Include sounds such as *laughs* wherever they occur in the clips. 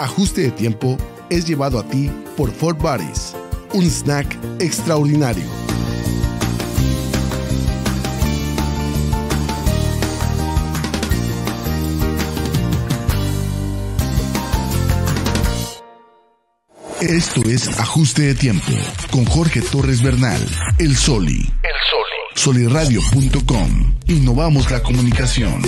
Ajuste de tiempo es llevado a ti por Fort Buddies, un snack extraordinario. Esto es Ajuste de Tiempo con Jorge Torres Bernal, El Soli. El Soli. Soliradio.com. Innovamos la comunicación.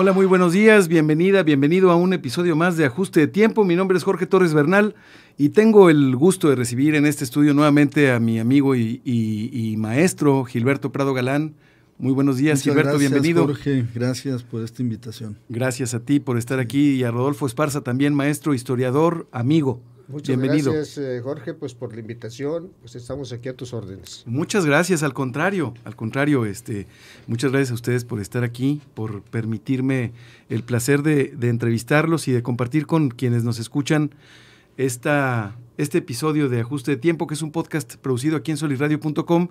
Hola, muy buenos días, bienvenida, bienvenido a un episodio más de Ajuste de Tiempo. Mi nombre es Jorge Torres Bernal y tengo el gusto de recibir en este estudio nuevamente a mi amigo y, maestro Gilberto Prado Galán. Muy buenos días, Gilberto, gracias, bienvenido. Jorge, gracias por esta invitación. Gracias a ti por estar aquí y a Rodolfo Esparza también, maestro, historiador, amigo. Muchas gracias, eh, Jorge, pues por la invitación. Pues estamos aquí a tus órdenes. Muchas gracias, al contrario, al contrario, este, muchas gracias a ustedes por estar aquí, por permitirme el placer de, entrevistarlos y de compartir con quienes nos escuchan esta, este episodio de Ajuste de Tiempo, que es un podcast producido aquí en soliradio.com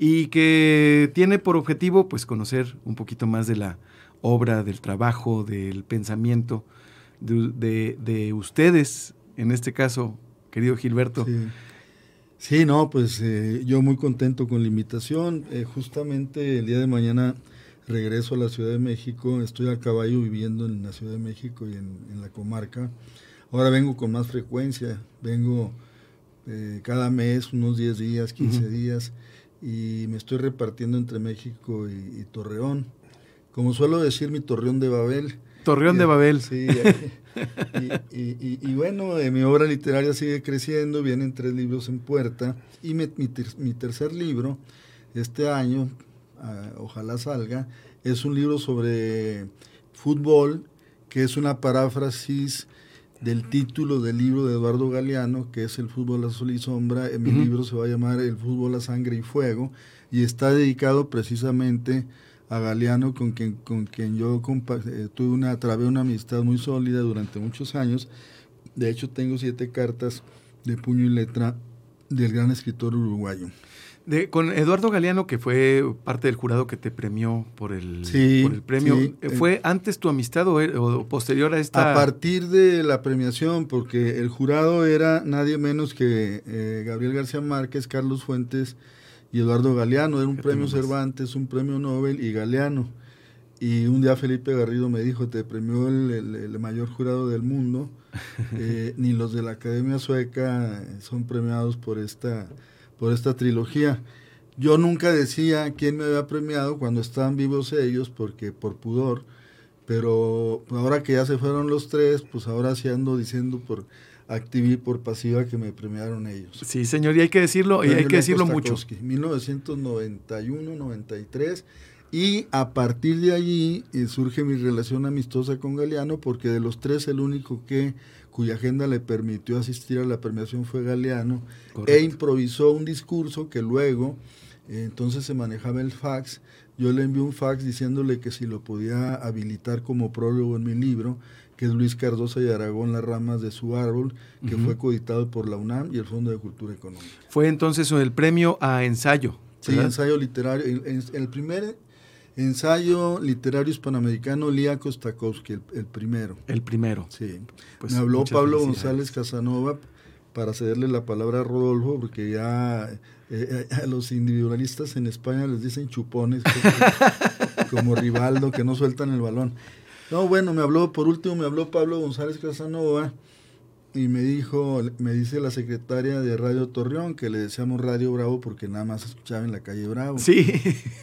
y que tiene por objetivo pues conocer un poquito más de la obra, del trabajo, del pensamiento de, de ustedes, en este caso, querido Gilberto. Sí, no, pues eh, yo muy contento con la invitación. Eh, justamente el día de mañana regreso a la Ciudad de México. Estoy a caballo viviendo en la Ciudad de México y en, la comarca. Ahora vengo con más frecuencia. Vengo eh, cada mes, unos 10 días, 15 días, y me estoy repartiendo entre México y, y Torreón. Como suelo decir, mi Torreón de Babel Torreón de Babel. Sí, y, bueno, mi obra literaria sigue creciendo, vienen tres libros en puerta y mi, tercer libro, este año, ah, ojalá salga, es un libro sobre fútbol, que es una paráfrasis del título del libro de Eduardo Galeano, que es El fútbol a sol y sombra. En mi libro se va a llamar El fútbol a sangre y fuego y está dedicado precisamente a Galeano, con quien, con quien yo eh, tuve una, trabé una amistad muy sólida durante muchos años. De hecho, tengo siete cartas de puño y letra del gran escritor uruguayo. De, con Eduardo Galeano, que fue parte del jurado que te premió por el, por el premio, eh, ¿fue antes tu amistad o, posterior a esta? A partir de la premiación, porque el jurado era nadie menos que eh, Gabriel García Márquez, Carlos Fuentes, y Eduardo Galeano, era un premio Cervantes, un premio Nobel y Galeano. Y un día Felipe Garrido me dijo, te premió el, mayor jurado del mundo, *laughs* eh, ni los de la Academia Sueca son premiados por esta, por esta trilogía. Yo nunca decía quién me había premiado cuando estaban vivos ellos, porque por pudor, pero ahora que ya se fueron los tres, pues ahora sí ando diciendo por activí por pasiva que me premiaron ellos. Sí, señor, y hay que decirlo, y hay que decirlo mucho. 1991, 93, y a partir de allí eh, surge mi relación amistosa con Galeano, porque de los tres el único que cuya agenda le permitió asistir a la premiación fue Galeano, e improvisó un discurso que luego, eh, entonces se manejaba el fax, yo le envié un fax diciéndole que si lo podía habilitar como prólogo en mi libro, que es Luis Cardosa y Aragón, Las ramas de su árbol, que fue coeditado por la UNAM y el Fondo de Cultura Económica. Fue entonces el premio a ensayo. Sí, ensayo literario. El, primer ensayo literario hispanoamericano, Lía Kostakowski, el, primero. El primero. Sí. Pues Me habló Pablo González Casanova para cederle la palabra a Rodolfo, porque ya eh, eh, a los individualistas en España les dicen chupones, como Rivaldo, que no sueltan el balón. No, bueno, me habló, por último me habló Pablo González Casanova y me dijo, me dice la secretaria de Radio Torreón que le decíamos Radio Bravo porque nada más escuchaba en la calle Bravo. Sí.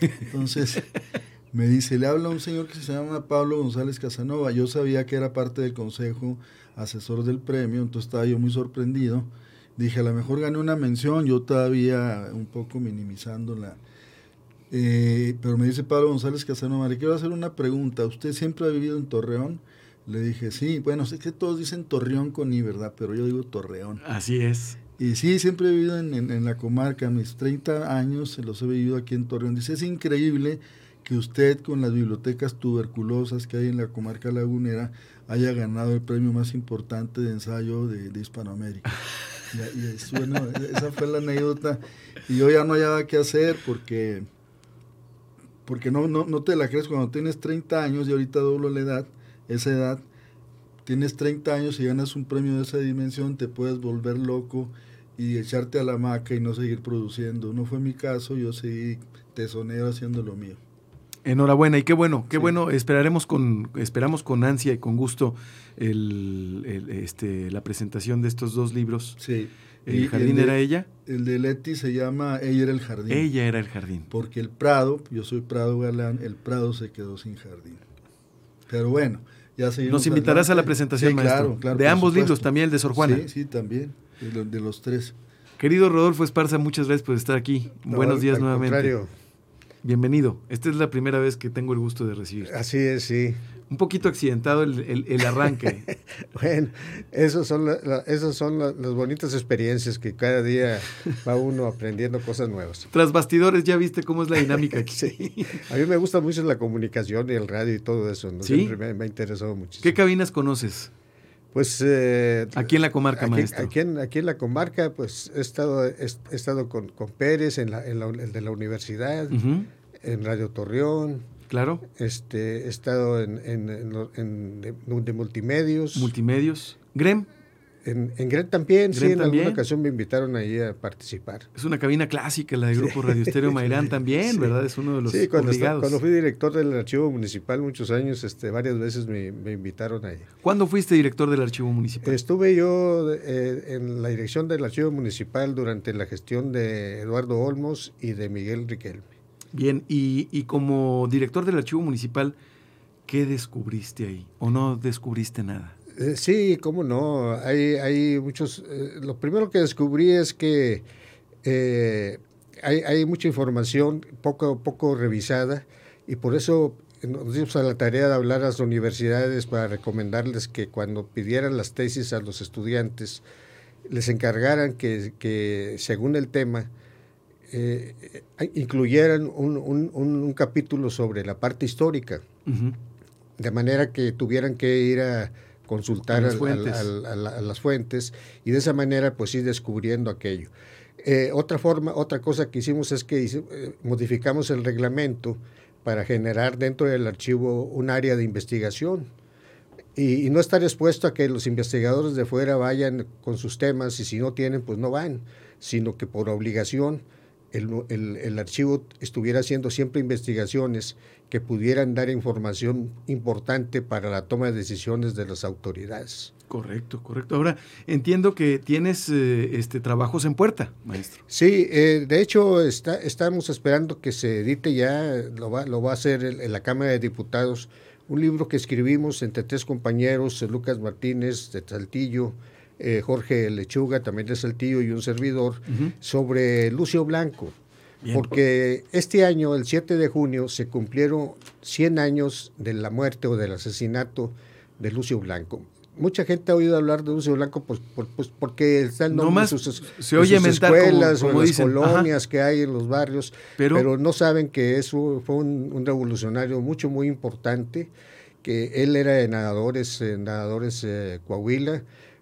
Entonces me dice, le habla un señor que se llama Pablo González Casanova. Yo sabía que era parte del consejo asesor del premio, entonces estaba yo muy sorprendido. Dije, a lo mejor gané una mención, yo todavía un poco minimizando la, eh, pero me dice Pablo González Casanova, le quiero hacer una pregunta. ¿Usted siempre ha vivido en Torreón? Le dije, sí. Bueno, sé que todos dicen Torreón con I, ¿verdad? Pero yo digo Torreón. Así es. Y sí, siempre he vivido en, la comarca. Mis 30 años se los he vivido aquí en Torreón. Dice, es increíble que usted con las bibliotecas tuberculosas que hay en la comarca lagunera haya ganado el premio más importante de ensayo de, Hispanoamérica. *laughs* y, y, bueno, esa fue la anécdota. Y yo ya no había qué hacer porque porque no, no, no te la crees cuando tienes 30 años y ahorita doblo la edad, esa edad, tienes 30 años y ganas un premio de esa dimensión, te puedes volver loco y echarte a la maca y no seguir produciendo. No fue mi caso, yo seguí tesonero haciendo lo mío. Enhorabuena y qué bueno, qué bueno. Esperaremos con, esperamos con ansia y con gusto el, este, la presentación de estos dos libros. Sí. ¿El jardín era ella? El de Leti se llama Ella era el jardín. Ella era el jardín. Porque el Prado, yo soy Prado Galán, el Prado se quedó sin jardín. Pero bueno, ya seguimos. Nos invitarás a la presentación, maestro. Claro, de ambos libros, también el de Sor Juana. Sí, sí, también, de, los tres. Querido Rodolfo Esparza, muchas gracias por estar aquí. Buenos días nuevamente. Bienvenido. Esta es la primera vez que tengo el gusto de recibir. Así es, sí un poquito accidentado el, arranque. *laughs* bueno, esos son, esas son las bonitas experiencias que cada día va uno aprendiendo cosas nuevas. Tras bastidores, ya viste cómo es la dinámica aquí. *laughs* sí. A mí me gusta mucho la comunicación y el radio y todo eso. Siempre me, ha interesado muchísimo. ¿Qué cabinas conoces? Pues eh, aquí en la comarca, aquí, maestro. Aquí en, aquí en la comarca, pues he estado, he, estado con, con Pérez en, la, en la, el de la universidad, en Radio Torreón, Claro. Este, he estado en, en, en, de, multimedios. Multimedios. ¿Grem? En, en Grem también, sí, en alguna ocasión me invitaron ahí a participar. Es una cabina clásica, la de Grupo Radio Estéreo *laughs* Mairán también, ¿verdad? Es uno de los sí, cuando, obligados. cuando fui director del Archivo Municipal muchos años, este, varias veces me, me invitaron ahí. ¿Cuándo fuiste director del Archivo Municipal? Estuve yo eh, en la dirección del Archivo Municipal durante la gestión de Eduardo Olmos y de Miguel Riquelme. Bien, y, como director del archivo municipal, ¿qué descubriste ahí? ¿O no descubriste nada? Eh, sí, cómo no. Hay, hay muchos. Eh, lo primero que descubrí es que eh, hay, hay, mucha información poco, poco revisada y por eso nos dimos a la tarea de hablar a las universidades para recomendarles que cuando pidieran las tesis a los estudiantes, les encargaran que, que según el tema, eh, incluyeran un, un, capítulo sobre la parte histórica, de manera que tuvieran que ir a consultar a las, fuentes. y de esa manera pues ir descubriendo aquello. Eh, otra forma, otra cosa que hicimos es que eh, modificamos el reglamento para generar dentro del archivo un área de investigación. Y, y, no estar expuesto a que los investigadores de fuera vayan con sus temas y si no tienen pues no van, sino que por obligación el, el, archivo estuviera haciendo siempre investigaciones que pudieran dar información importante para la toma de decisiones de las autoridades. Correcto, correcto. Ahora, entiendo que tienes eh, este, trabajos en puerta, maestro. Sí, eh, de hecho está, estamos esperando que se edite ya, lo va, lo va a hacer en la Cámara de Diputados, un libro que escribimos entre tres compañeros, Lucas Martínez de Saltillo, eh, Jorge Lechuga, también de Saltillo, y un servidor, sobre Lucio Blanco. Porque este año, el 7 de junio, se cumplieron 100 años de la muerte o del asesinato de Lucio Blanco. Mucha gente ha oído hablar de Lucio Blanco pues, pues porque está el nombre de sus, se oye escuelas o las colonias que hay en los barrios, pero, no saben que eso fue un, revolucionario mucho, muy importante, que él era de nadadores, nadadores eh, Coahuila,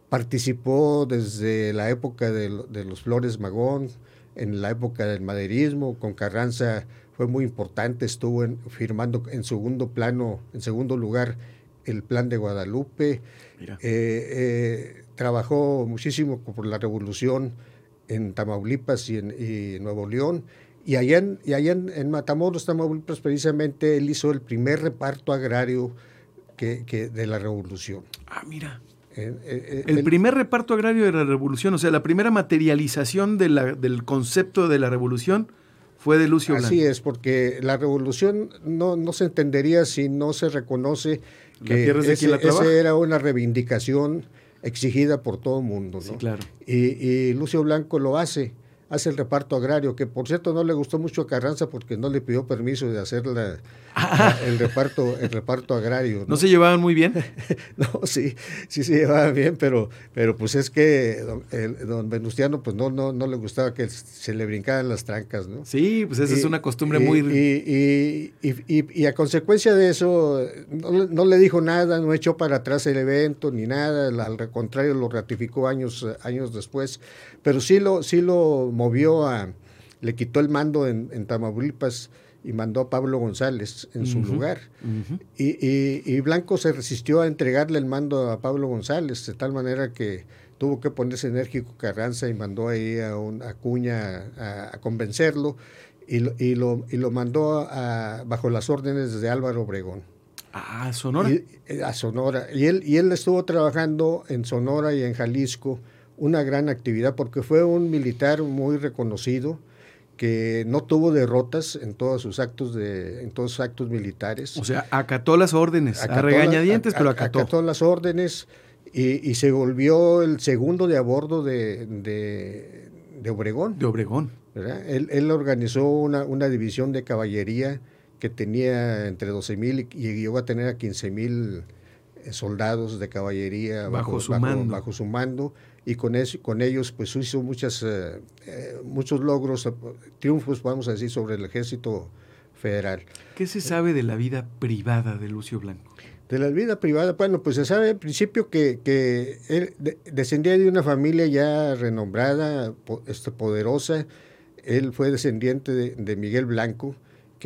Participó desde la época de, los Flores Magón, en la época del maderismo, con Carranza fue muy importante, estuvo firmando en segundo plano, en segundo lugar, el plan de Guadalupe, eh, eh, trabajó muchísimo por la revolución en Tamaulipas y en, Nuevo León, y allá, en, y allá en, Matamoros, Tamaulipas, precisamente él hizo el primer reparto agrario que, que de la revolución. Ah, mira. Eh, eh, el, primer reparto agrario de la revolución, o sea, la primera materialización de la, del concepto de la revolución fue de Lucio Blanco. Así es, porque la revolución no, no se entendería si no se reconoce que esa era una reivindicación exigida por todo el mundo. ¿no? claro. Y, y Lucio Blanco lo hace hace el reparto agrario, que por cierto no le gustó mucho a Carranza porque no le pidió permiso de hacer la, *laughs* el, reparto, el reparto agrario. ¿no? se llevaban muy bien? *laughs* no, sí, sí se llevaban bien, pero, pero pues es que don, Venustiano pues no, no, no le gustaba que se le brincaran las trancas, ¿no? Sí, pues esa es una costumbre muy... Y, y, a consecuencia de eso no, le dijo nada, no echó para atrás el evento ni nada, al contrario lo ratificó años, años después, pero sí lo, sí lo movió a, le quitó el mando en, Tamaulipas y mandó a Pablo González en su lugar. y, Blanco se resistió a entregarle el mando a Pablo González, de tal manera que tuvo que ponerse enérgico Carranza y mandó ahí a, un, Cuña a, convencerlo y lo, y lo, y lo mandó bajo las órdenes de Álvaro Obregón. Ah, Sonora. Eh, a Sonora. Y él, y él estuvo trabajando en Sonora y en Jalisco una gran actividad porque fue un militar muy reconocido que no tuvo derrotas en todos sus actos de en todos sus actos militares. O sea, acató las órdenes, a regañadientes, pero acató. Acató las órdenes y, y, se volvió el segundo de a bordo de, de, Obregón. De Obregón. Él, él, organizó una, una, división de caballería que tenía entre 12 mil y, llegó a tener a 15 mil eh, soldados de caballería bajo, su mando. bajo su mando y con, eso, con ellos pues hizo muchas, eh, eh, muchos logros, triunfos, vamos a decir, sobre el ejército federal. ¿Qué se sabe de la vida privada de Lucio Blanco? De la vida privada, bueno, pues se sabe al principio que, que él descendía de una familia ya renombrada, este, poderosa. Él fue descendiente de Miguel Blanco,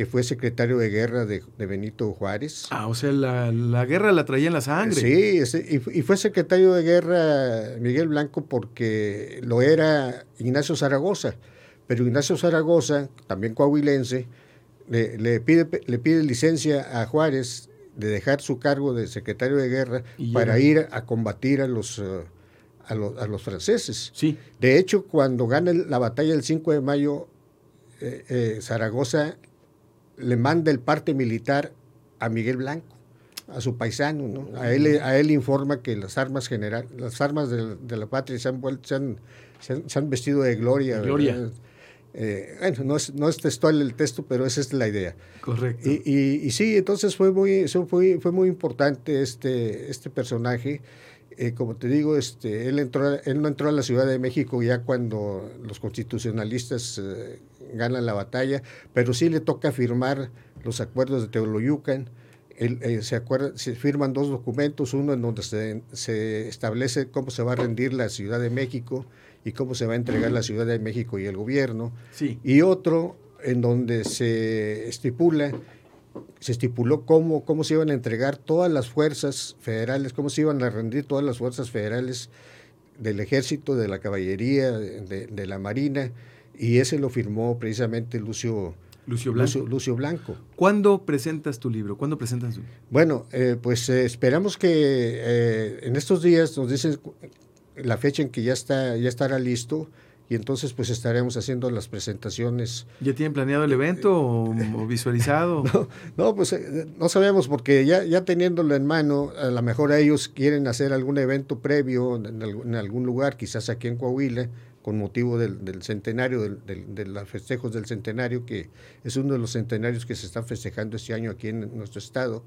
que fue secretario de guerra de, Benito Juárez. Ah, o sea, la, guerra la traía en la sangre. Sí, y, fue secretario de guerra Miguel Blanco porque lo era Ignacio Zaragoza. Pero Ignacio Zaragoza, también coahuilense, le, pide, le pide licencia a Juárez de dejar su cargo de secretario de guerra para ir a combatir a los, eh, a los, franceses. Sí. De hecho, cuando gana la batalla el 5 de mayo, eh, eh, Zaragoza le manda el parte militar a Miguel Blanco, a su paisano, ¿no? A él, a él informa que las armas general, las armas de, la patria se han, vuelto, se han, vestido de gloria. Gloria. Eh, bueno, no es, no es textual el texto, pero esa es la idea. Correcto. Y, y, sí, entonces fue muy, fue, fue muy importante este, este personaje. Eh, como te digo, este, él, entró, él no entró a la Ciudad de México ya cuando los constitucionalistas eh, ganan la batalla, pero sí le toca firmar los acuerdos de Teoloyucan. Eh, se, acuerda, se firman dos documentos, uno en donde se, se, establece cómo se va a rendir la Ciudad de México y cómo se va a entregar la Ciudad de México y el gobierno, sí. y otro en donde se estipula se estipuló cómo, cómo se iban a entregar todas las fuerzas federales, cómo se iban a rendir todas las fuerzas federales del ejército, de la caballería, de, de la marina, y ese lo firmó precisamente Lucio, Lucio Blanco. Lucio, Blanco. ¿Cuándo presentas tu libro? ¿Cuándo presentas tu Bueno, eh, pues eh, esperamos que eh, en estos días nos dicen la fecha en que ya, está, ya estará listo y entonces pues estaremos haciendo las presentaciones. ¿Ya tienen planeado el evento o, visualizado? *laughs* No, pues no sabemos porque ya, ya teniéndolo en mano, a lo mejor ellos quieren hacer algún evento previo en, en algún lugar, quizás aquí en Coahuila, con motivo del, centenario, del, de los festejos del centenario, que es uno de los centenarios que se están festejando este año aquí en nuestro estado.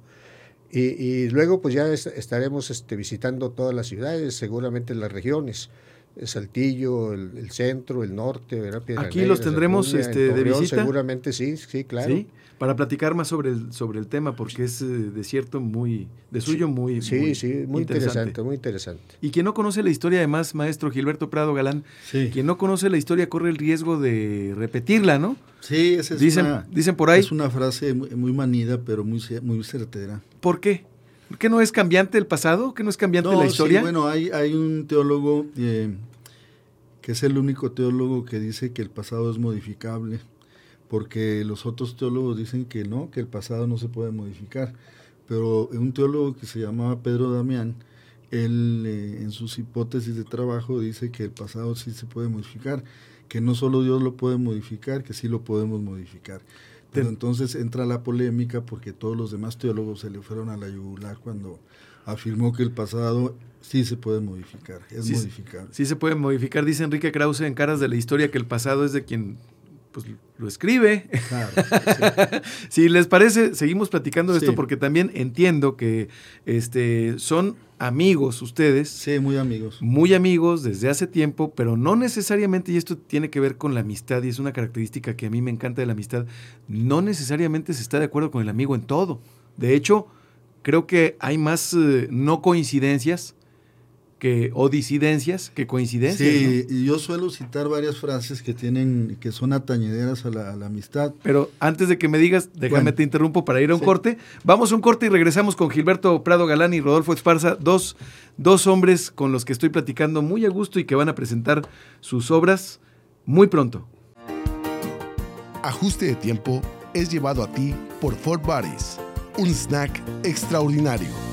Y, luego pues ya estaremos este, visitando todas las ciudades, seguramente las regiones. Saltillo, el, centro, el norte, Aquí los tendremos este, de visita. Seguramente sí, sí, claro. ¿Sí? Para platicar más sobre el, sobre el tema, porque es eh, de cierto muy, de suyo muy, sí, sí, muy interesante. muy interesante. Y quien no conoce la historia, además, maestro Gilberto Prado Galán, quien no conoce la historia corre el riesgo de repetirla, ¿no? Sí, esa es dicen, una, dicen por ahí. Es una frase muy, manida, pero muy, muy certera. ¿Por qué? ¿Que no es cambiante el pasado? ¿Que no es cambiante la historia? Sí, bueno, hay, hay un teólogo eh, que es el único teólogo que dice que el pasado es modificable, porque los otros teólogos dicen que no, que el pasado no se puede modificar. Pero un teólogo que se llamaba Pedro Damián, él eh, en sus hipótesis de trabajo dice que el pasado sí se puede modificar, que no solo Dios lo puede modificar, que sí lo podemos modificar. Pero entonces entra la polémica porque todos los demás teólogos se le fueron a la yugular cuando afirmó que el pasado sí se puede modificar, es modificable. Sí se puede modificar, dice Enrique Krause en Caras de la Historia que el pasado es de quien pues lo escribe. Claro, *laughs* si les parece, seguimos platicando de esto porque también entiendo que este son amigos ustedes. Sí, muy amigos. Muy amigos desde hace tiempo, pero no necesariamente, y esto tiene que ver con la amistad, y es una característica que a mí me encanta de la amistad, no necesariamente se está de acuerdo con el amigo en todo. De hecho, creo que hay más eh, no coincidencias que, o disidencias que coincidencias. Sí, y yo suelo citar varias frases que tienen, que son atañederas a la, amistad. Pero antes de que me digas, déjame te interrumpo para ir a un corte. Vamos a un corte y regresamos con Gilberto Prado Galán y Rodolfo Esparza, dos, dos hombres con los que estoy platicando muy a gusto y que van a presentar sus obras muy pronto. Ajuste de tiempo es llevado a ti por Fort Bodies, un snack extraordinario.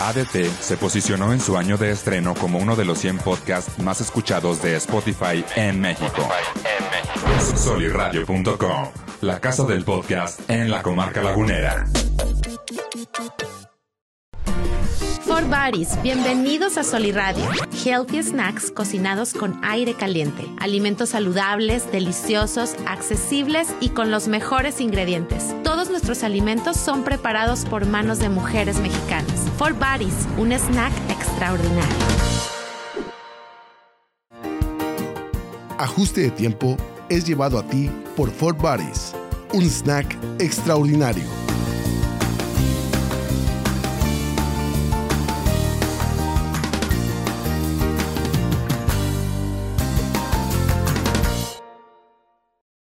ADT se posicionó en su año de estreno como uno de los 100 podcasts más escuchados de Spotify en México. Soliradio.com, la casa del podcast en la comarca lagunera. For Buddies, bienvenidos a Soliradio. Healthy snacks cocinados con aire caliente. Alimentos saludables, deliciosos, accesibles y con los mejores ingredientes. Todos nuestros alimentos son preparados por manos de mujeres mexicanas. For Buddies, un snack extraordinario. Ajuste de tiempo es llevado a ti por Fort Buddies, un snack extraordinario.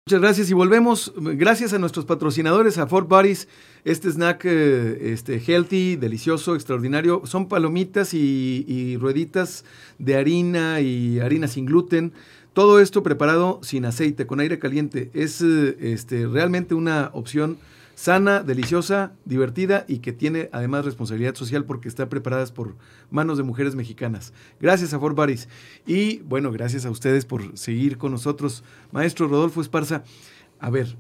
Muchas gracias y volvemos. Gracias a nuestros patrocinadores, a Fort Bodies, este snack eh, este, healthy, delicioso, extraordinario. Son palomitas y, rueditas de harina y harina sin gluten. Todo esto preparado sin aceite, con aire caliente. Es eh, este, realmente una opción sana, deliciosa, divertida y que tiene además responsabilidad social porque está preparadas por manos de mujeres mexicanas. Gracias a Fort Baris. Y bueno, gracias a ustedes por seguir con nosotros. Maestro Rodolfo Esparza, a ver,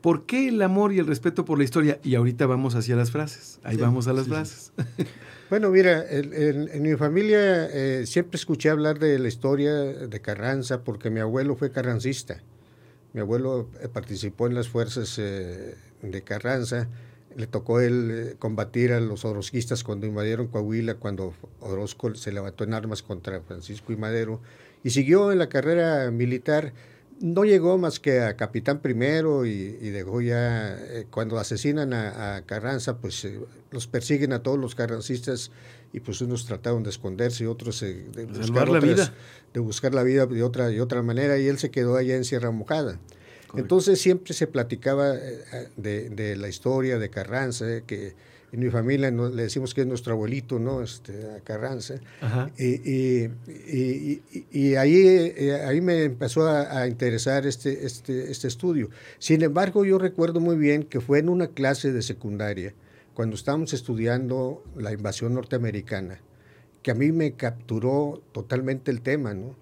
¿por qué el amor y el respeto por la historia? Y ahorita vamos hacia las frases. Ahí vamos a las frases. *laughs* Bueno, mira, en, mi familia eh, siempre escuché hablar de la historia de Carranza porque mi abuelo fue carrancista. Mi abuelo eh, participó en las fuerzas eh, de Carranza. Le tocó él eh, combatir a los orozquistas cuando invadieron Coahuila, cuando Orozco se levantó en armas contra Francisco y Madero. Y siguió en la carrera militar. No llegó más que a capitán primero y, dejó ya, cuando asesinan a, Carranza, pues los persiguen a todos los carrancistas y pues unos trataron de esconderse y otros de, buscar la vida. de buscar la vida de otra, de otra manera y él se quedó allá en Sierra Mojada. Entonces siempre se platicaba eh, de, la historia de Carranza, eh, que en mi familia le decimos que es nuestro abuelito, ¿no? Este, Carranza. Y, y, ahí, eh, ahí me empezó a, a, interesar este, este, este estudio. Sin embargo, yo recuerdo muy bien que fue en una clase de secundaria cuando estábamos estudiando la invasión norteamericana, que a mí me capturó totalmente el tema, ¿no?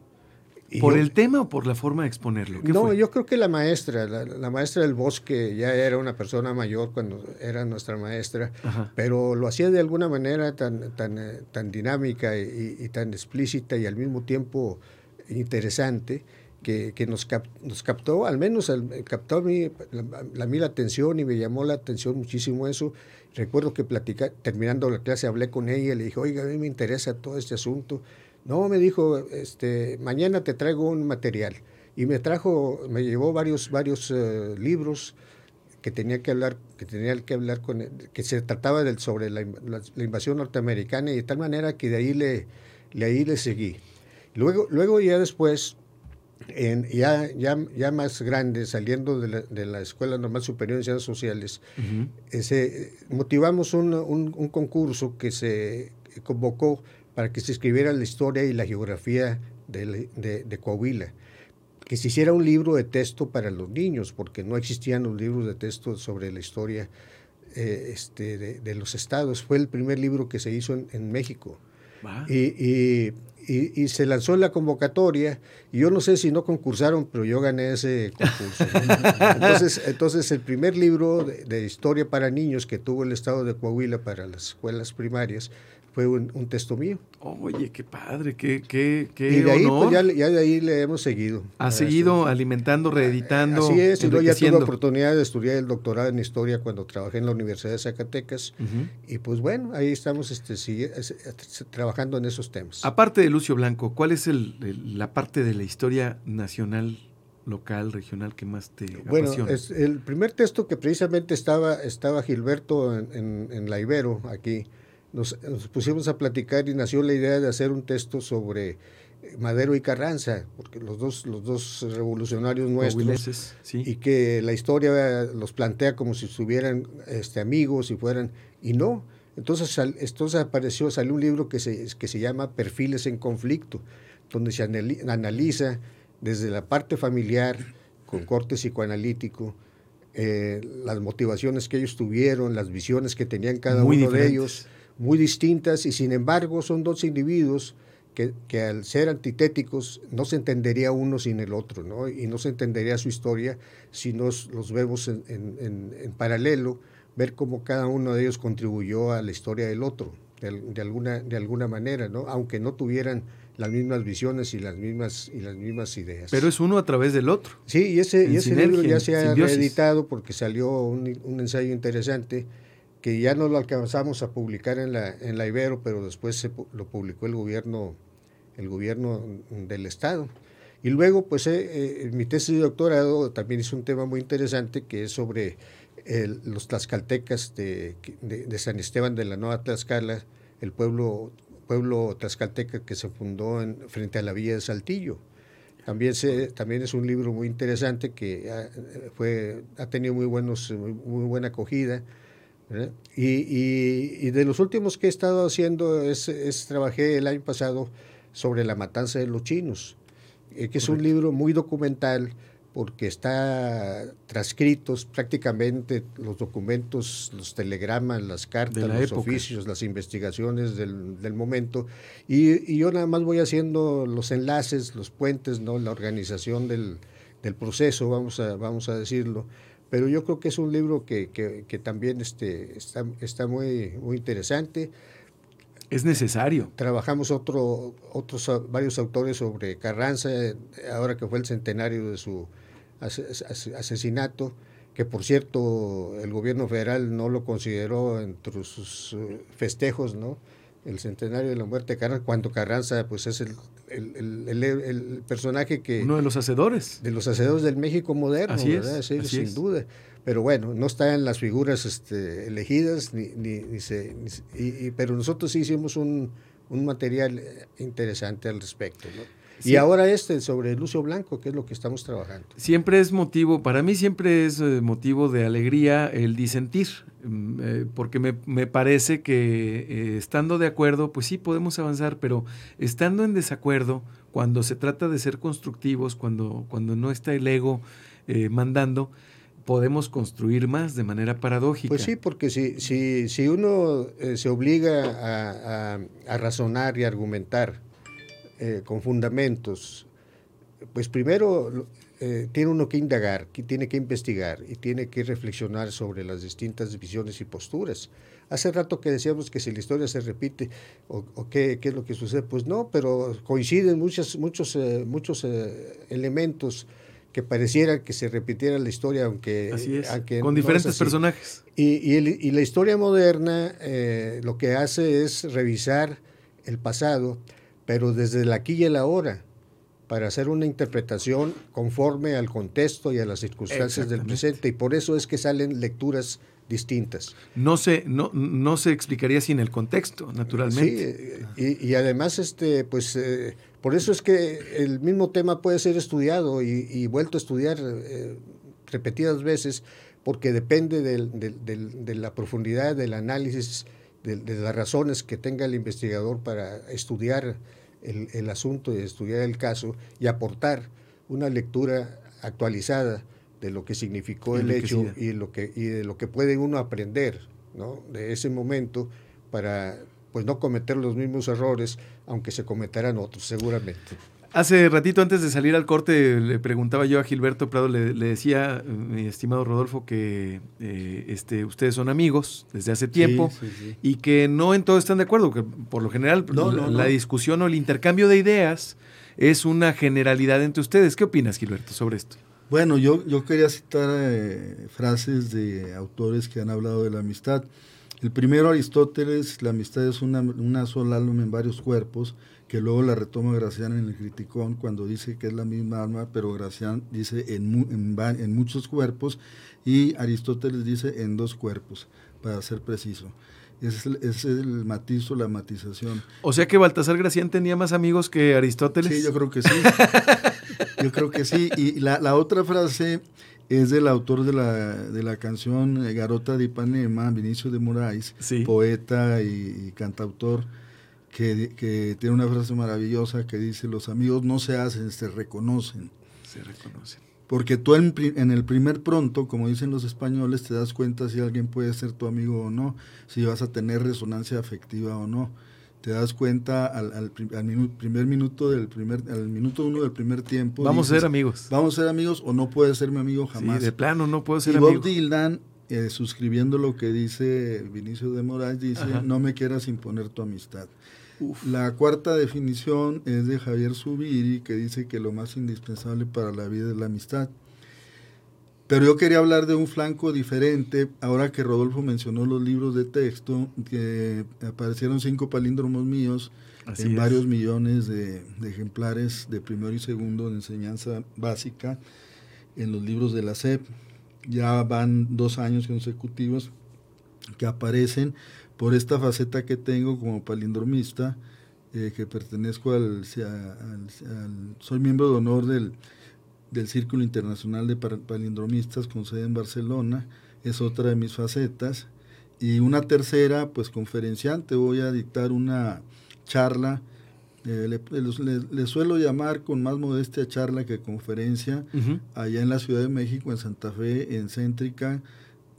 ¿Por el tema o por la forma de exponerlo? No, yo creo que la maestra, la, maestra del bosque ya era una persona mayor cuando era nuestra maestra, pero lo hacía de alguna manera tan, tan, eh, tan dinámica y, tan explícita y al mismo tiempo interesante que, que nos, nos, captó, al menos captó a mí la, mí la atención y me llamó la atención muchísimo eso. Recuerdo que platica, terminando la clase hablé con ella y le dije, oiga, a mí me interesa todo este asunto. No, me dijo, este, mañana te traigo un material. Y me trajo, me llevó varios, varios eh, libros que tenía que hablar, que tenía que hablar con, que se trataba del, sobre la, invasión norteamericana y de tal manera que de ahí le, le ahí le seguí. Luego, luego ya después, en, ya, ya, ya más grande, saliendo de la, de la Escuela Normal Superior de Ciencias Sociales, ese, motivamos un, un, un, concurso que se convocó para que se escribiera la historia y la geografía de, de, de Coahuila que se hiciera un libro de texto para los niños, porque no existían los libros de texto sobre la historia eh, este, de, de, los estados. Fue el primer libro que se hizo en, en México. y, y, se lanzó la convocatoria y yo no sé si no concursaron, pero yo gané ese concurso. *laughs* entonces, entonces el primer libro de, historia para niños que tuvo el Estado de Coahuila para las escuelas primarias fue un, texto mío. Oye, qué padre, qué, qué, qué Y de ahí, pues, ya, de ahí le hemos seguido. Ha seguido alimentando, reeditando. Así es, y luego ya tuve oportunidad de estudiar el doctorado en historia cuando trabajé en la Universidad de Zacatecas. Y pues bueno, ahí estamos este, sigue, trabajando en esos temas. Aparte de Lucio Blanco, ¿cuál es el, la parte de la historia nacional local, regional que más te bueno, es el primer texto que precisamente estaba, estaba Gilberto en, en la Ibero, aquí, nos, pusimos a platicar y nació la idea de hacer un texto sobre eh, Madero y Carranza, porque los dos, los dos revolucionarios nuestros, y que la historia los plantea como si estuvieran este, amigos y fueran, y no. Entonces, entonces apareció, salió un libro que se, que se llama Perfiles en Conflicto, donde se analiza desde la parte familiar, con corte psicoanalítico, eh, las motivaciones que ellos tuvieron, las visiones que tenían cada uno de ellos muy distintas y sin embargo son dos individuos que, que, al ser antitéticos no se entendería uno sin el otro, ¿no? y no se entendería su historia si nos los vemos en, en, en, paralelo, ver cómo cada uno de ellos contribuyó a la historia del otro, de, de, alguna, de alguna manera, ¿no? aunque no tuvieran las mismas visiones y las mismas, y las mismas ideas. Pero es uno a través del otro. Sí, y ese, y ese libro ya se ha reeditado porque salió un, un ensayo interesante que ya no lo alcanzamos a publicar en la, en la Ibero, pero después se, lo publicó el gobierno, el gobierno del Estado. Y luego, pues, eh, eh mi tesis de doctorado también es un tema muy interesante que es sobre los tlaxcaltecas de, de, San Esteban de la Nueva Tlaxcala, el pueblo, pueblo tlaxcalteca que se fundó en, frente a la villa de Saltillo. También, se, también es un libro muy interesante que ha, fue, ha tenido muy, buenos, muy buena acogida y, de los últimos que he estado haciendo es, trabajé el año pasado sobre la matanza de los chinos, eh, que es un libro muy documental porque está transcritos prácticamente los documentos, los telegramas, las cartas, los oficios, las investigaciones del, momento. Y, yo nada más voy haciendo los enlaces, los puentes, ¿no? la organización del, del proceso, vamos a, vamos a decirlo pero yo creo que es un libro que, que, también este, está, está muy, muy interesante. Es necesario. Trabajamos otro, otros varios autores sobre Carranza, ahora que fue el centenario de su asesinato, que por cierto el gobierno federal no lo consideró entre sus eh, festejos, ¿no? El centenario de la muerte de Carranza, cuando Carranza pues es el, el, el, el, personaje que... Uno de los hacedores. De los hacedores del México moderno, así ¿verdad? Sí, sin duda. Pero bueno, no está en las figuras este, elegidas, ni, ni, ni se, y, pero nosotros sí hicimos un, un material interesante al respecto. ¿no? Y ahora este sobre Lucio Blanco, que es lo que estamos trabajando. Siempre es motivo, para mí siempre es eh, motivo de alegría el disentir, mm, eh, porque me, me, parece que eh, estando de acuerdo, pues sí podemos avanzar, pero estando en desacuerdo, cuando se trata de ser constructivos, cuando, cuando no está el ego mandando, podemos construir más de manera paradójica. Pues sí, porque si, si, si uno se obliga a, a, a razonar y argumentar, eh, con fundamentos, pues primero eh, tiene uno que indagar, que tiene que investigar y tiene que reflexionar sobre las distintas visiones y posturas. Hace rato que decíamos que si la historia se repite o, qué, qué, es lo que sucede, pues no, pero coinciden muchos, muchos, eh, muchos elementos que pareciera que se repitiera la historia, aunque... con diferentes personajes. Y, y, y, la historia moderna lo que hace es revisar el pasado, pero desde la aquí y el ahora, para hacer una interpretación conforme al contexto y a las circunstancias del presente. Y por eso es que salen lecturas distintas. No se, no, no se explicaría sin el contexto, naturalmente. Sí, y, además, este, pues, eh, por eso es que el mismo tema puede ser estudiado y, vuelto a estudiar eh, repetidas veces, porque depende de la profundidad del análisis, de, de, las razones que tenga el investigador para estudiar el, el, asunto y estudiar el caso y aportar una lectura actualizada de lo que significó el hecho y, lo que, y de lo que puede uno aprender ¿no? de ese momento para pues no cometer los mismos errores, aunque se cometerán otros, seguramente. Hace ratito antes de salir al corte le preguntaba yo a Gilberto Prado, le, decía, mi estimado Rodolfo, que eh, este, ustedes son amigos desde hace tiempo y que no en todo están de acuerdo, que por lo general la, discusión o el intercambio de ideas es una generalidad entre ustedes. ¿Qué opinas, Gilberto, sobre esto? Bueno, yo, yo quería citar eh, frases de autores que han hablado de la amistad. El primero, Aristóteles, la amistad es una, una sola alma en varios cuerpos, que luego la retoma Gracián en el Criticón cuando dice que es la misma alma, pero Gracián dice en, en, muchos cuerpos y Aristóteles dice en dos cuerpos, para ser preciso. Ese es, el, el matiz o la matización. O sea que Baltasar Gracián tenía más amigos que Aristóteles. Sí, yo creo que sí. *laughs* yo creo que sí. Y la, la otra frase es del autor de la, de la canción eh, Garota de Ipanema, Vinicio de Moraes, poeta y, cantautor, que, que, tiene una frase maravillosa que dice, los amigos no se hacen, se reconocen. Se reconocen. Porque tú en, en, el primer pronto, como dicen los españoles, te das cuenta si alguien puede ser tu amigo o no, si vas a tener resonancia afectiva o no. Te das cuenta al, al, primer minuto del primer al minuto uno del primer tiempo vamos a ser amigos. Vamos a ser amigos o no puedes ser mi amigo jamás de plano no puedo ser y amigo. Bob Dylan eh, suscribiendo lo que dice Vinicio de Moraes dice no me quieras imponer tu amistad la cuarta definición es de Javier Zubiri que dice que lo más indispensable para la vida es la amistad. Pero yo quería hablar de un flanco diferente, ahora que Rodolfo mencionó los libros de texto, que aparecieron cinco palíndromos míos en varios millones de, ejemplares de primero y segundo de enseñanza básica en los libros de la SEP. Ya van dos años consecutivos que aparecen por esta faceta que tengo como palindromista, eh, que pertenezco al, soy miembro de honor del del Círculo Internacional de Palindromistas con sede en Barcelona, es otra de mis facetas. Y una tercera, pues conferenciante, voy a dictar una charla, eh, le, suelo llamar con más modestia charla que conferencia, allá en la Ciudad de México, en Santa Fe, en Céntrica,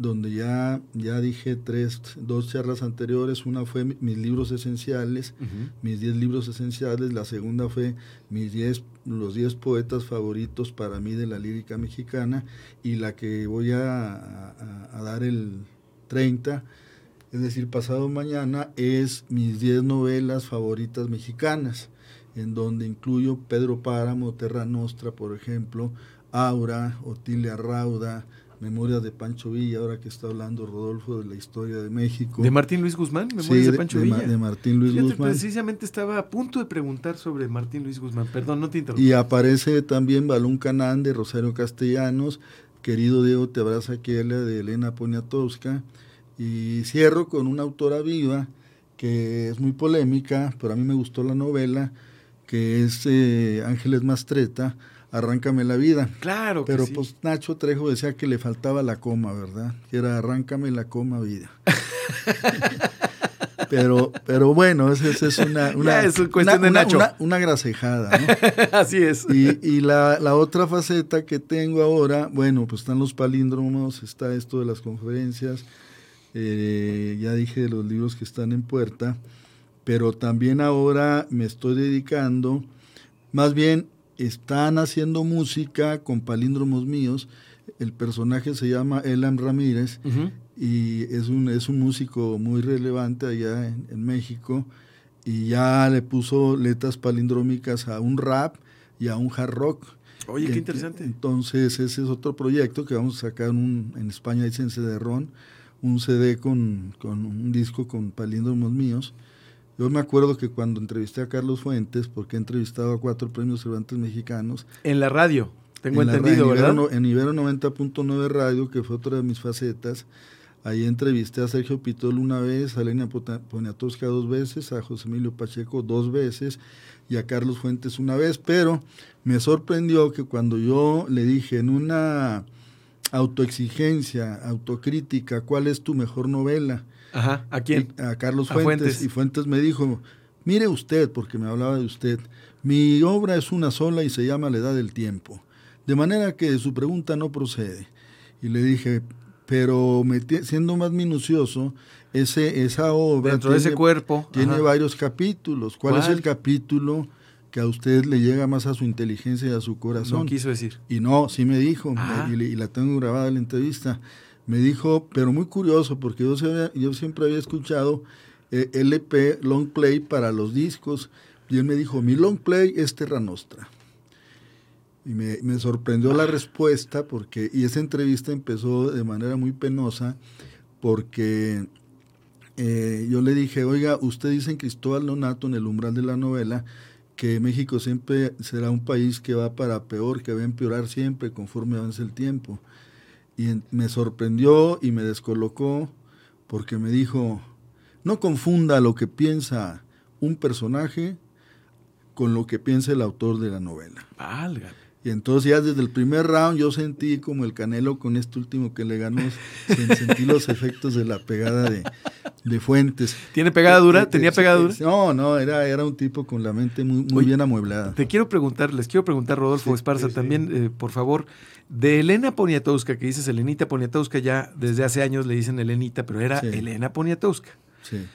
donde ya, ya dije tres, dos charlas anteriores. Una fue mis libros esenciales, mis diez libros esenciales. La segunda fue mis diez, los diez poetas favoritos para mí de la lírica mexicana. Y la que voy a, dar el 30, es decir, pasado mañana, es mis diez novelas favoritas mexicanas, en donde incluyo Pedro Páramo, Terra Nostra, por ejemplo, Aura, Otilia Rauda, Memorias de Pancho Villa, ahora que está hablando Rodolfo de la historia de México. ¿De Martín Luis Guzmán? Memorias de, Pancho Villa. De Martín Luis Guzmán. Precisamente estaba a punto de preguntar sobre Martín Luis Guzmán. Perdón, no te interrumpí. Y aparece también Balún Canán de Rosario Castellanos, Querido Diego, te abraza Kiela de Elena Poniatowska. Y cierro con una autora viva que es muy polémica, pero a mí me gustó la novela, que es eh, Ángeles Mastreta Arráncame la vida. Claro. Pero pues Nacho Trejo decía que le faltaba la coma, ¿verdad? Que era Arráncame la coma vida. *laughs* pero, pero bueno, esa, es una, una, es cuestión de Nacho. Una, grasejada. ¿no? *laughs* Así es. Y, y la, la, otra faceta que tengo ahora, bueno, pues están los palíndromos, está esto de las conferencias, eh, ya dije de los libros que están en puerta, pero también ahora me estoy dedicando, más bien están haciendo música con palíndromos míos. El personaje se llama Elam Ramírez y es un, es un músico muy relevante allá en, México y ya le puso letras palindrómicas a un rap y a un hard rock. Oye, qué interesante. Entonces, ese es otro proyecto que vamos a sacar un, en España, dicen CD-RON, un CD con, con un disco con palíndromos míos. Yo me acuerdo que cuando entrevisté a Carlos Fuentes, porque he entrevistado a cuatro premios Cervantes mexicanos. En la radio, tengo entendido, ¿verdad? en Ibero 90.9 Radio, que fue otra de mis facetas. Ahí entrevisté a Sergio Pitol una vez, a Elena Poniatowska dos veces, a José Emilio Pacheco dos veces y a Carlos Fuentes una vez, pero me sorprendió que cuando yo le dije en una autoexigencia, autocrítica, ¿cuál es tu mejor novela? Ajá, ¿a quién? a Carlos Fuentes, Y Fuentes me dijo, mire usted, porque me hablaba de usted, mi obra es una sola y se llama La Edad del Tiempo. De manera que su pregunta no procede. Y le dije, pero siendo más minucioso, ese, esa obra Dentro de ese cuerpo, tiene ajá. varios capítulos. ¿Cuál, es el capítulo que a usted le llega más a su inteligencia y a su corazón? No quiso decir. Y no, sí me dijo, Ah. y, la tengo grabada en la entrevista. Me dijo, pero muy curioso, porque yo, yo siempre había escuchado eh, LP, long play para los discos, y él me dijo, mi long play es Terra Nostra. Y me, me sorprendió la respuesta, porque, y esa entrevista empezó de manera muy penosa, porque eh, yo le dije, oiga, usted dice en Cristóbal Nonato, en el umbral de la novela, que México siempre será un país que va para peor, que va a empeorar siempre conforme avance el tiempo. Y me sorprendió y me descolocó porque me dijo, no confunda lo que piensa un personaje con lo que piensa el autor de la novela. Válgame. Y entonces ya desde el primer round yo sentí como el Canelo con este último que le ganó, *laughs* sen- sentí los efectos de la pegada de, de Fuentes. ¿Tiene pegada dura? Eh, ¿Tenía eh, pegada eh, dura? No, no, era, era un tipo con la mente muy, muy Oye, bien amueblada. Te quiero preguntar, les quiero preguntar, Rodolfo Sí, Esparza, sí, sí. también, eh, por favor, de Elena Poniatowska, que dices Elenita Poniatowska, ya desde hace años le dicen Elenita, pero era. Elena Poniatowska. Sí.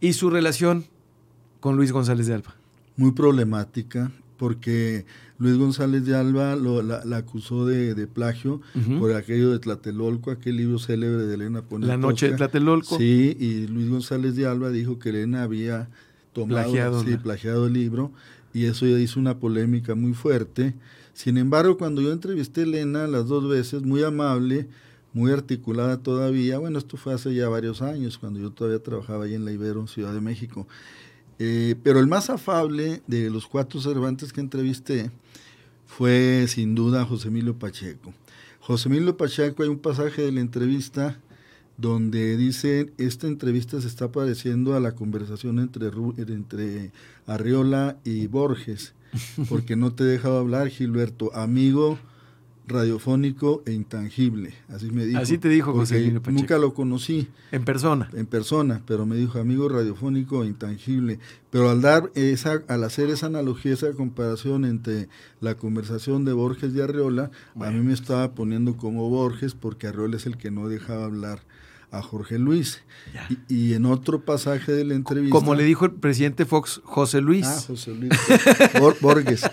Y su relación con Luis González de Alba. Muy problemática porque Luis González de Alba lo- la, la acusó de, de plagio por aquello de Tlatelolco, aquel libro célebre de Elena Poniatowska. La noche de Tlatelolco. Sí, y Luis González de Alba dijo que Elena había tomado, Plagiado sí, plagiado el libro y eso ya hizo una polémica muy fuerte. Sin embargo, cuando yo entrevisté a Elena las dos veces, muy amable, muy articulada todavía, bueno, esto fue hace ya varios años, cuando yo todavía trabajaba ahí en la Ibero, en Ciudad de México. Eh, pero el más afable de los cuatro Cervantes que entrevisté fue sin duda José Emilio Pacheco. José Emilio Pacheco, hay un pasaje de la entrevista donde dice, esta entrevista se está pareciendo a la conversación entre, entre Arriola y Borges, porque no te he dejado hablar, Gilberto, amigo radiofónico e intangible, así me dijo. Así te dijo José. Nunca lo conocí En persona. en persona, pero me dijo amigo radiofónico e intangible. Pero al dar esa, al hacer esa analogía, esa comparación entre la conversación de Borges y Arreola, a mí me estaba poniendo como Borges, porque Arreola es el que no dejaba hablar a Jorge Luis. Y, y en otro pasaje de la entrevista. Como le dijo el presidente Fox, José Luis. Ah, José Luis Bor- Borges. *laughs*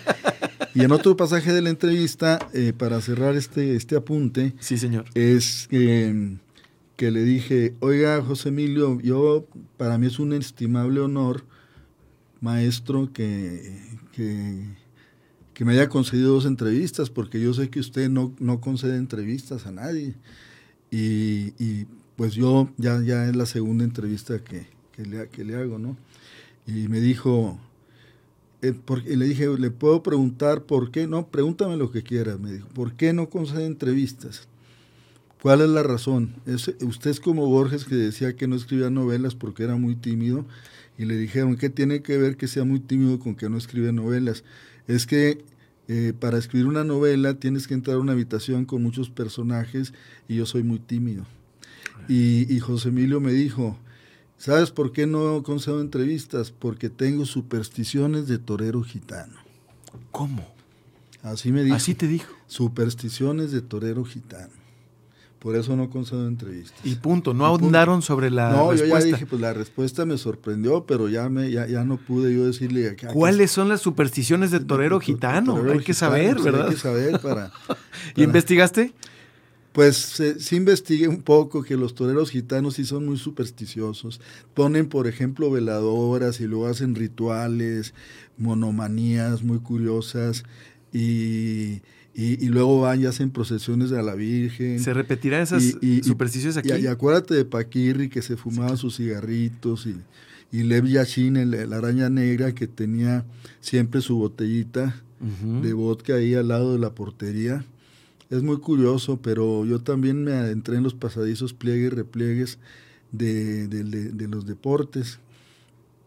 Y en otro pasaje de la entrevista, eh, para cerrar este, este apunte, sí, señor. es eh, que le dije, oiga, José Emilio, yo, para mí es un estimable honor, maestro, que, que, que me haya concedido dos entrevistas, porque yo sé que usted no, no concede entrevistas a nadie. Y, y, pues yo ya, ya es la segunda entrevista que, que, le, que le hago, ¿no? Y me dijo, eh, porque, y le dije, ¿le puedo preguntar por qué? No, pregúntame lo que quieras, me dijo. ¿Por qué no concede entrevistas? ¿Cuál es la razón? Es, usted es como Borges que decía que no escribía novelas porque era muy tímido y le dijeron, ¿qué tiene que ver que sea muy tímido con que no escribe novelas? Es que eh, para escribir una novela tienes que entrar a una habitación con muchos personajes y yo soy muy tímido. Y, y José Emilio me dijo, ¿sabes por qué no concedo entrevistas? Porque tengo supersticiones de torero gitano. ¿Cómo? Así me dijo. Así te dijo. Supersticiones de torero gitano. Por eso no concedo entrevistas. Y punto. No ahondaron sobre la no, yo respuesta. ya dije, pues la respuesta me sorprendió, pero ya me ya, ya no pude yo decirle que ¿Cuáles son las supersticiones de torero gitano? torero hay que saber, pues, ¿verdad? Hay que saber para... *laughs* ¿Y investigaste? Pues eh, sí investigué un poco que los toreros gitanos sí son muy supersticiosos. Ponen, por ejemplo, veladoras y luego hacen rituales, monomanías muy curiosas y, y- y luego van y hacen procesiones a la Virgen. ¿Se repetirán esas Y- y- supersticiones aquí? Y, acuérdate de Paquirri que se fumaba sus cigarritos y, y Lev Yashin, el- la araña negra, que tenía siempre su botellita de vodka ahí al lado de la portería. Es muy curioso, pero yo también me adentré en los pasadizos pliegues y repliegues de, de- de- de los deportes.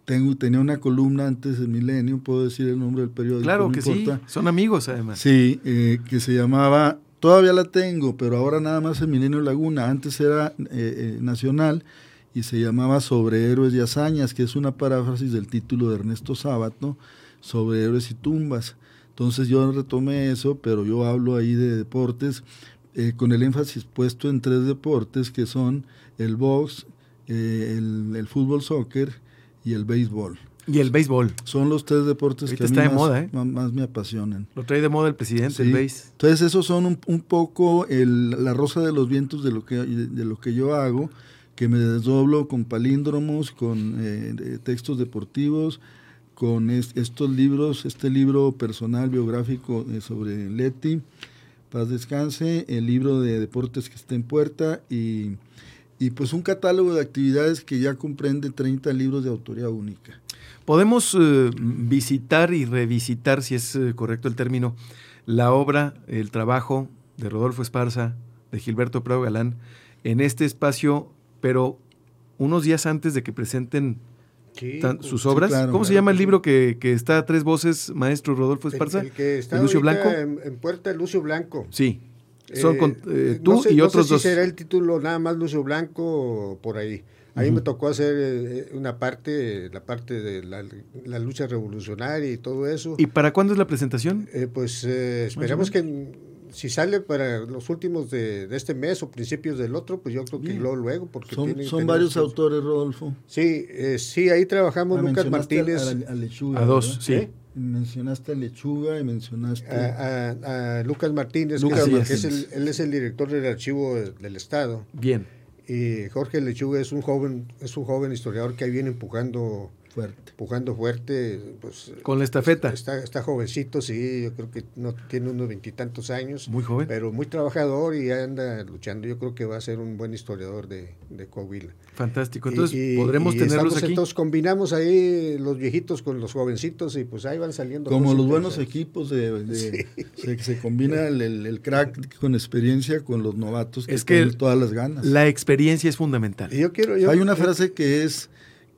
Tengo, tenía una columna antes del milenio, puedo decir el nombre del periódico. Claro no que importa. sí. Son amigos, además. Sí, eh, que se llamaba, todavía la tengo, pero ahora nada más el Milenio Laguna. Antes era eh, eh, nacional y se llamaba Sobre Héroes y Hazañas, que es una paráfrasis del título de Ernesto Sábato, Sobre Héroes y Tumbas. Entonces yo retomé eso, pero yo hablo ahí de deportes, eh, con el énfasis puesto en tres deportes que son el box, eh, el, el fútbol soccer y el béisbol. Y el béisbol. Son los tres deportes Ahorita que a mí está de más, moda, ¿eh? más, más me apasionan. Lo trae de moda el presidente, el Sí. béis. Entonces esos son un, un poco el- la rosa de los vientos de lo que de lo que yo hago, que me desdoblo con palíndromos, con eh, de- textos deportivos, con es- estos libros, este libro personal biográfico eh, sobre Leti, Paz Descanse, el libro de deportes que está en puerta y, y pues un catálogo de actividades que ya comprende 30 libros de autoría única. Podemos eh, visitar y revisitar, si es eh, correcto el término, la obra, el trabajo de Rodolfo Esparza, de Gilberto Prado Galán, en este espacio, pero unos días antes de que presenten sus sí, obras. claro, ¿Cómo se llama el sí. libro que, que está a tres voces, maestro Rodolfo El- Esparza? El, que está ¿De Lucio Blanco? En, en puerta, Lucio Blanco. Sí. Son Eh, con, eh, tú no sé- y no otros sé dos. si será el título nada más Lucio Blanco por ahí. A mí me tocó hacer eh, una parte, la parte de la, la lucha revolucionaria y todo eso. ¿Y para cuándo es la presentación? Eh, pues eh, esperamos que en- si sale para los últimos de, de este mes o principios del otro, pues yo creo que luego, luego porque Son, tienen- son varios que- autores, Rodolfo. Sí, eh, sí, ahí trabajamos Ah, Lucas Martínez. A, a Lechuga. A dos, ¿verdad? sí. ¿Eh? Mencionaste a Lechuga y mencionaste. A, a- a Lucas Martínez, Lucas que, es- que es Martínez. el, él es el director del archivo de- del Estado. Bien. Y Jorge Lechuga es un joven, es un joven historiador que ahí viene empujando, fuerte. empujando fuerte, pues Con la estafeta. está, está jovencito, sí, yo creo que no tiene unos veintitantos años, Muy joven. pero muy trabajador y anda luchando. Yo creo que va a ser un buen historiador de, de Coahuila. Fantástico. Entonces, Y- y- podremos y tenerlos aquí. Entonces combinamos ahí los viejitos con los jovencitos y pues ahí van saliendo. Como los buenos equipos, de, de- *laughs* se, se combina el, el- el crack con experiencia con los novatos que Es que tienen todas las ganas. La experiencia es fundamental. Y yo quiero, yo- Hay una frase que es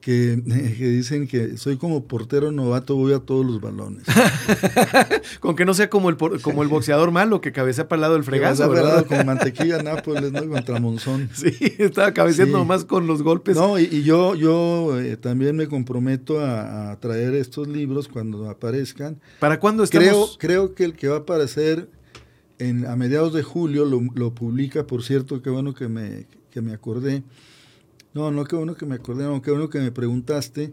que, *laughs* que dicen que soy como portero novato, voy a todos los balones. *laughs* Con que no sea como el, como el boxeador malo que cabecea para el lado del fregazo, con mantequilla *laughs* Nápoles, ¿no? Contra Monzón. Sí, estaba cabeceando Sí. nomás con los golpes. No, y, y yo, yo eh, también me comprometo a, a traer estos libros cuando aparezcan. ¿Para cuándo Creo, estamos? creo que el que va a aparecer en, a mediados de julio lo, lo publica, por cierto, qué bueno que me, que me acordé. No, no, qué bueno que me acordé, no, qué bueno que me preguntaste.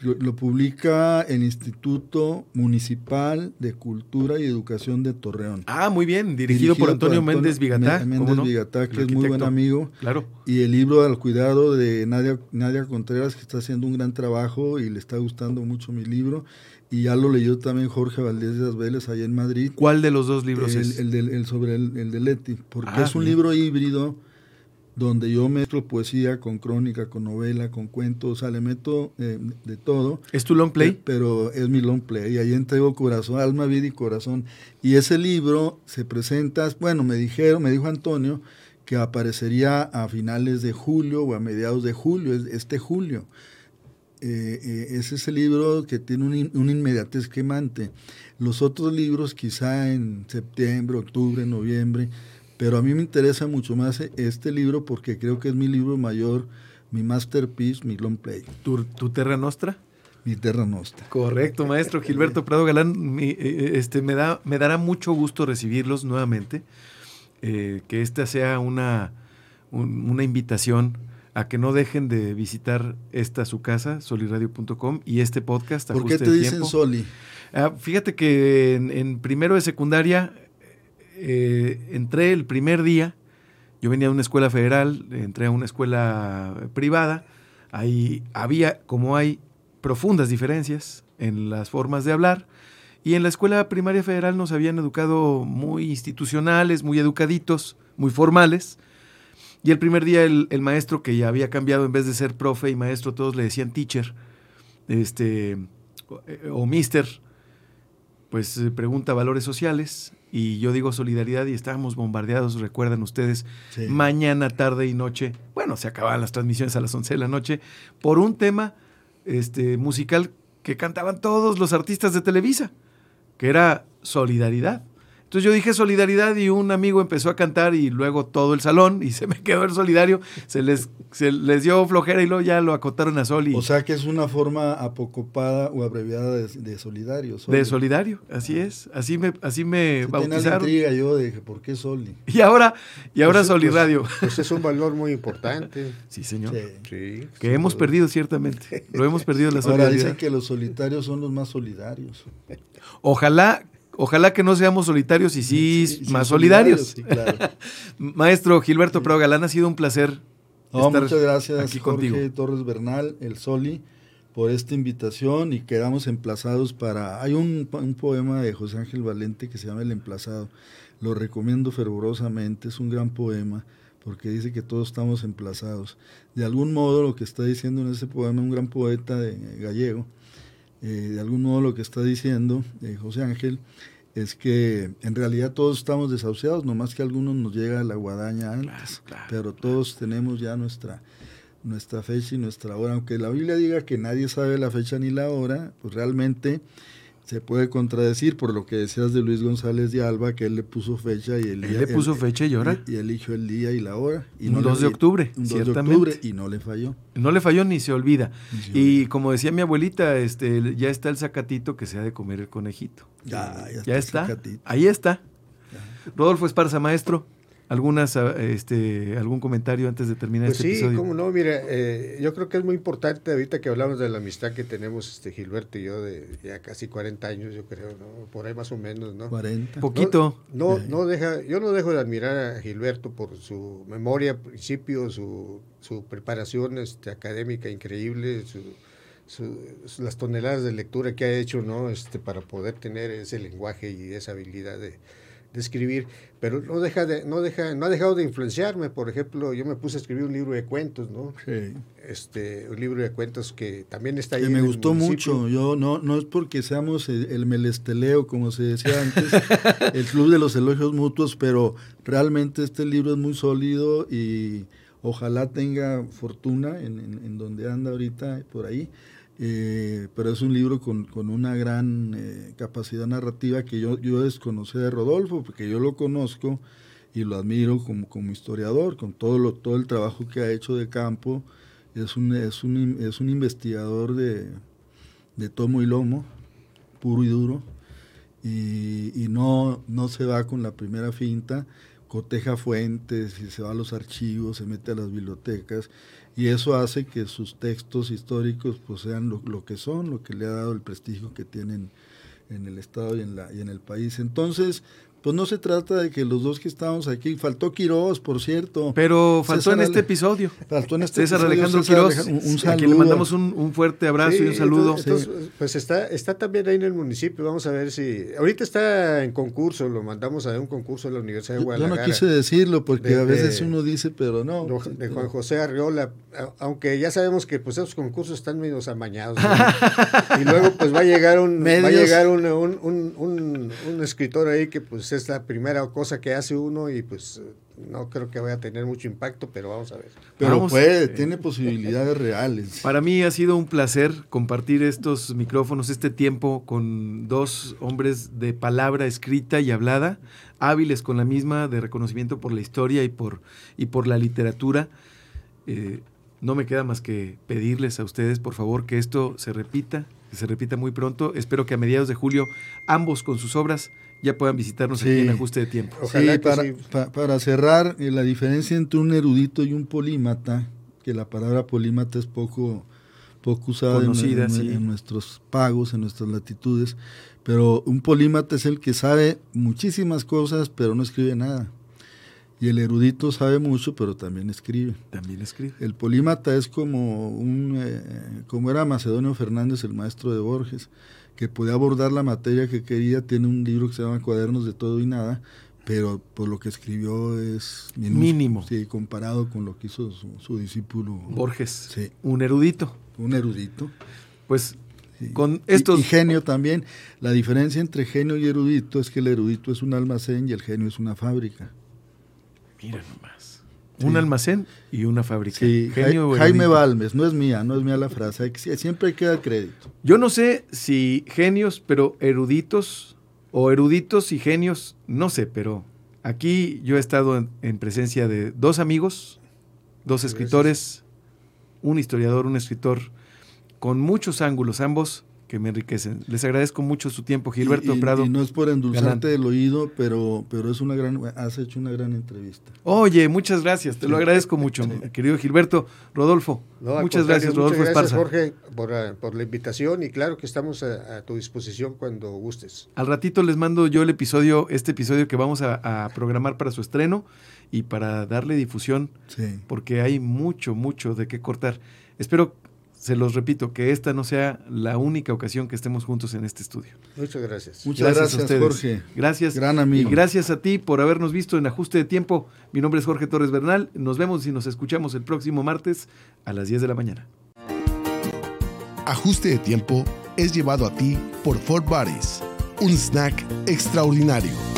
Lo, lo publica el Instituto Municipal de Cultura y Educación de Torreón. Ah, muy bien, dirigido, por Antonio, Méndez Vigatá. Méndez ¿cómo no? Vigatá, que es muy buen amigo. Claro. Y el libro al cuidado de Nadia, Nadia Contreras, que está haciendo un gran trabajo y le está gustando mucho mi libro. Y ya lo leyó también Jorge Valdés de las Vélez allá en Madrid. ¿Cuál de los dos libros el, es? el sobre el, el de Leti, porque Ah, es un bien. libro híbrido donde yo mezclo poesía con crónica, con novela, con cuentos, o sea, le meto eh, de todo. ¿Es tu long play? Pe- Pero es mi long play. Y ahí entrego corazón, alma, vida y corazón. Y ese libro se presenta, bueno, me dijeron, me dijo Antonio, que aparecería a finales de julio o a mediados de julio, es- este julio. Eh, eh, es ese libro que tiene un, in- un inmediatez quemante. Los otros libros quizá en septiembre, octubre, noviembre, pero a mí me interesa mucho más este libro porque creo que es mi libro mayor, mi masterpiece, mi long play, ¿Tu, tu Terra Nostra? mi Terra Nostra. Correcto, maestro Gilberto Prado Galán. Mi, eh, este, me, da, me dará mucho gusto recibirlos nuevamente. eh, que esta sea una, un- una invitación a que no dejen de visitar esta su casa, soliradio.com, y este podcast. ¿Por qué te dicen Tiempo. Soli? Ah, fíjate que en, en primero de secundaria eh, entré el primer día. Yo venía de una escuela federal, entré a una escuela privada. Ahí había, como hay profundas diferencias en las formas de hablar. Y en la escuela primaria federal nos habían educado muy institucionales, muy educaditos, muy formales. Y el primer día el, el maestro que ya había cambiado, en vez de ser profe y maestro, todos le decían teacher, este, o, eh, mister, pues eh, pregunta valores sociales y yo digo solidaridad y estábamos bombardeados, recuerdan ustedes, Sí. mañana, tarde y noche, bueno, se acababan las transmisiones a las 11 de la noche, por un tema este, musical que cantaban todos los artistas de Televisa, que era solidaridad. Entonces yo dije solidaridad y un amigo empezó a cantar y luego todo el salón y se me quedó el solidario, se les, se les dio flojera y luego ya lo acotaron a Soli. O sea que es una forma apocopada o abreviada de, de solidario. Soli. De solidario, así es, así me, así me Sí, tenía la bautizaron. intriga yo de que, ¿por qué Soli? Y ahora, y ahora Pues, Soliradio. Pues, pues es un valor muy importante. *laughs* Sí, señor. Sí. Sí. Que hemos perdido ciertamente. Lo hemos perdido la Ahora solidaridad. dicen que los solitarios son los más solidarios. Ojalá, ojalá que no seamos solitarios y sí, Sí, sí, más solidarios. sí, claro. *laughs* Maestro Gilberto Prado Galán, ha sido un placer No, estar muchas gracias, aquí Jorge contigo. Torres Bernal, el Soli, por esta invitación y quedamos emplazados para... Hay un, un poema de José Ángel Valente que se llama El Emplazado. Lo recomiendo fervorosamente, es un gran poema porque dice que todos estamos emplazados. De algún modo lo que está diciendo en ese poema un gran poeta de, gallego, eh, de algún modo lo que está diciendo eh, José Ángel es que en realidad todos estamos desahuciados, nomás que a algunos nos llega la guadaña antes, claro, pero todos tenemos ya nuestra, nuestra fecha y nuestra hora. Aunque la Biblia diga que nadie sabe la fecha ni la hora, pues realmente se puede contradecir por lo que decías de Luis González de Alba, que él le puso fecha y el Él día- le puso él- fecha y hora. Y, eligió el día y la hora. Y Un le- 2 de octubre, un 2 de ciertamente. octubre, y no le falló. No le falló ni se olvida. Y como decía mi abuelita, este, ya está el zacatito que se ha de comer el conejito. Ya, ya Ya está. Ahí está. Rodolfo Esparza, maestro. ¿Algunas, ah, este, ¿Algún comentario antes de terminar Pues este sí, episodio? cómo no, mira, eh, yo creo que es muy importante ahorita que hablamos de la amistad que tenemos este Gilberto y yo de ya casi 40 años, yo creo, ¿no? Por ahí más o menos, ¿no? 40. Poquito. No, no deja, yo no dejo de admirar a Gilberto por su memoria, principio, su, su preparación este, académica increíble, su, su- su- las toneladas de lectura que ha hecho, ¿no? Este, para poder tener ese lenguaje y esa habilidad de, de escribir, pero no deja de, no deja, no ha dejado de influenciarme. Por ejemplo, yo me puse a escribir un libro de cuentos, ¿no? Sí. Este, un libro de cuentos que también está ahí. Que me en gustó mucho. Yo no, no es porque seamos el, el melesteleo, como se decía antes, *laughs* el club de los elogios mutuos, pero realmente este libro es muy sólido y ojalá tenga fortuna en, en- en donde anda ahorita por ahí. Eh, pero es un libro con, con una gran eh, capacidad narrativa que yo, yo desconocí de Rodolfo, porque yo lo conozco y lo admiro como, como historiador, con todo, lo, todo el trabajo que ha hecho de campo. Es un, es un, es un investigador de, de tomo y lomo, puro y duro, y, y no, no se va con la primera finta, coteja fuentes y se va a los archivos, se mete a las bibliotecas, y eso hace que sus textos históricos pues, sean lo, lo que son, lo que le ha dado el prestigio que tienen en el Estado y en, la, y en el país. Entonces, pues no se trata de que los dos que estamos aquí, faltó Quiroz, por cierto. Pero faltó César en este Ale- episodio. Faltó en este César episodio Alejandro César Quiroz, Aleja- un, un a saludo. quien le mandamos un, un fuerte abrazo y un saludo. entonces- entonces, pues está, está también ahí en el municipio. Vamos a ver si. Ahorita está en concurso, lo mandamos a un concurso de la Universidad de Yo- Yo Guadalajara. no quise decirlo porque De- a veces uno dice, pero no. De Juan José Arriola, aunque ya sabemos que pues esos concursos están medio amañados. ¿no? *laughs* y luego pues va a llegar un va a llegar un- un- un escritor ahí que pues es la primera cosa que hace uno y pues no creo que vaya a tener mucho impacto, pero vamos a ver. Pero Vamos, puede, eh, tiene posibilidades reales. Para mí ha sido un placer compartir estos micrófonos, este tiempo con dos hombres de palabra escrita y hablada, hábiles con la misma, de reconocimiento por la historia y por, y por la literatura. Eh, no me queda más que pedirles a ustedes, por favor, que esto se repita, que se repita muy pronto. Espero que a mediados de julio ambos con sus obras ya puedan visitarnos aquí en ajuste de tiempo. Ojalá sí, que para, sí. pa- para cerrar, eh, la diferencia entre un erudito y un polímata, que la palabra polímata es poco, poco usada en- Conocida, en, sí. en nuestros pagos, en nuestras latitudes, pero un polímata es el que sabe muchísimas cosas, pero no escribe nada. Y el erudito sabe mucho, pero también escribe. También escribe. El polímata es como un, eh, como era Macedonio Fernández, el maestro de Borges, que podía abordar la materia que quería. Tiene un libro que se llama Cuadernos de todo y nada, pero por lo que escribió es minúsculo, Mínimo. Sí, comparado con lo que hizo su, su discípulo. Borges, Sí, un erudito. un erudito. Pues Sí. con Y- estos... y, genio también. La diferencia entre genio y erudito es que el erudito es un almacén y el genio es una fábrica. Mira nomás. Un almacén y una fábrica. Sí, Genio Ja- Jaime. Balmes, no es mía, no es mía la frase, siempre hay que dar crédito. Yo no sé si genios, pero eruditos o eruditos y genios, no sé, pero aquí yo he estado en, en presencia de dos amigos, dos escritores, un historiador, un escritor, con muchos ángulos ambos que me enriquecen. Les agradezco mucho su tiempo, Gilberto y, y, Prado. Y no es por endulzarte el oído, pero, pero es una gran, has hecho una gran entrevista. Oye, muchas gracias, te lo agradezco mucho, querido Gilberto. Rodolfo, No, muchas gracias, Rodolfo muchas gracias, Esparza. Jorge, por, ah, por la invitación y claro que estamos a, a tu disposición cuando gustes. Al ratito les mando yo el episodio, este episodio que vamos a, a programar para su estreno y para darle difusión, Sí. porque hay mucho, mucho de qué cortar. Espero, se los repito, que esta no sea la única ocasión que estemos juntos en este estudio. Muchas gracias. Muchas a gracias, ustedes. Jorge. Gracias. Gran amigo. Y gracias a ti por habernos visto en Ajuste de Tiempo. Mi nombre es Jorge Torres Bernal. Nos vemos y nos escuchamos el próximo martes a las 10 de la mañana. Ajuste de tiempo es llevado a ti por Fort Buddies, un snack extraordinario.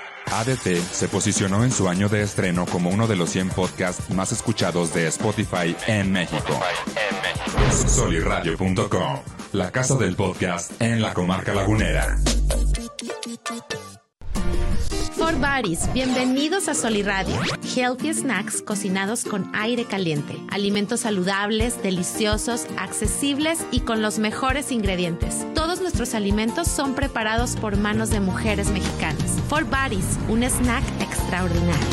ADT se posicionó en su año de estreno como uno de los 100 podcasts más escuchados de Spotify en México. Soliradio.com, la casa del podcast en la comarca lagunera. For Buddies, bienvenidos a Soliradio. Healthy snacks cocinados con aire caliente. Alimentos saludables, deliciosos, accesibles y con los mejores ingredientes. Todos nuestros alimentos son preparados por manos de mujeres mexicanas. For Buddies, un snack extraordinario.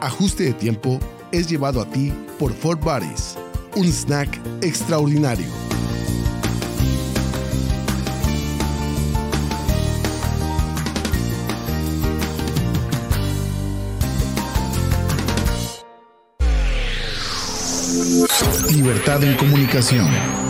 Ajuste de tiempo es llevado a ti por Fort Buddies, un snack extraordinario. Libertad en comunicación.